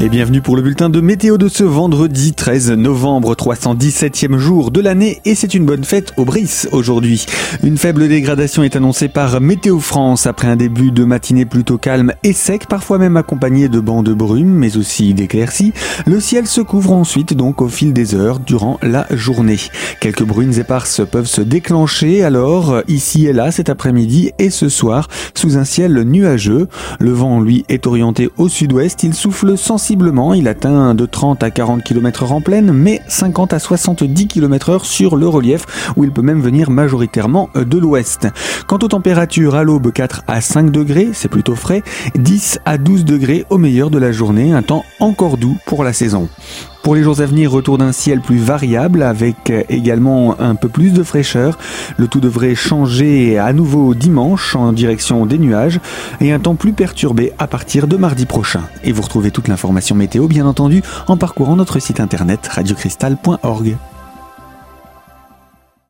Et bienvenue pour le bulletin de météo de ce vendredi 13 novembre, 317e jour de l'année et c'est une bonne fête au Brice aujourd'hui. Une faible dégradation est annoncée par Météo France après un début de matinée plutôt calme et sec, parfois même accompagné de bancs de brume mais aussi d'éclaircies. Le ciel se couvre ensuite donc au fil des heures durant la journée. Quelques bruines éparses peuvent se déclencher alors ici et là cet après-midi et ce soir sous un ciel nuageux. Le vent lui est orienté au sud-ouest, il souffle sensiblement il atteint de 30 à 40 km h en pleine, mais 50 à 70 km h sur le relief, où il peut même venir majoritairement de l'ouest. Quant aux températures, à l'aube 4 à 5 degrés, c'est plutôt frais, 10 à 12 degrés au meilleur de la journée, un temps encore doux pour la saison. Pour les jours à venir, retour d'un ciel plus variable avec également un peu plus de fraîcheur. Le tout devrait changer à nouveau dimanche en direction des nuages et un temps plus perturbé à partir de mardi prochain. Et vous retrouvez toute l'information météo bien entendu en parcourant notre site internet radiocristal.org.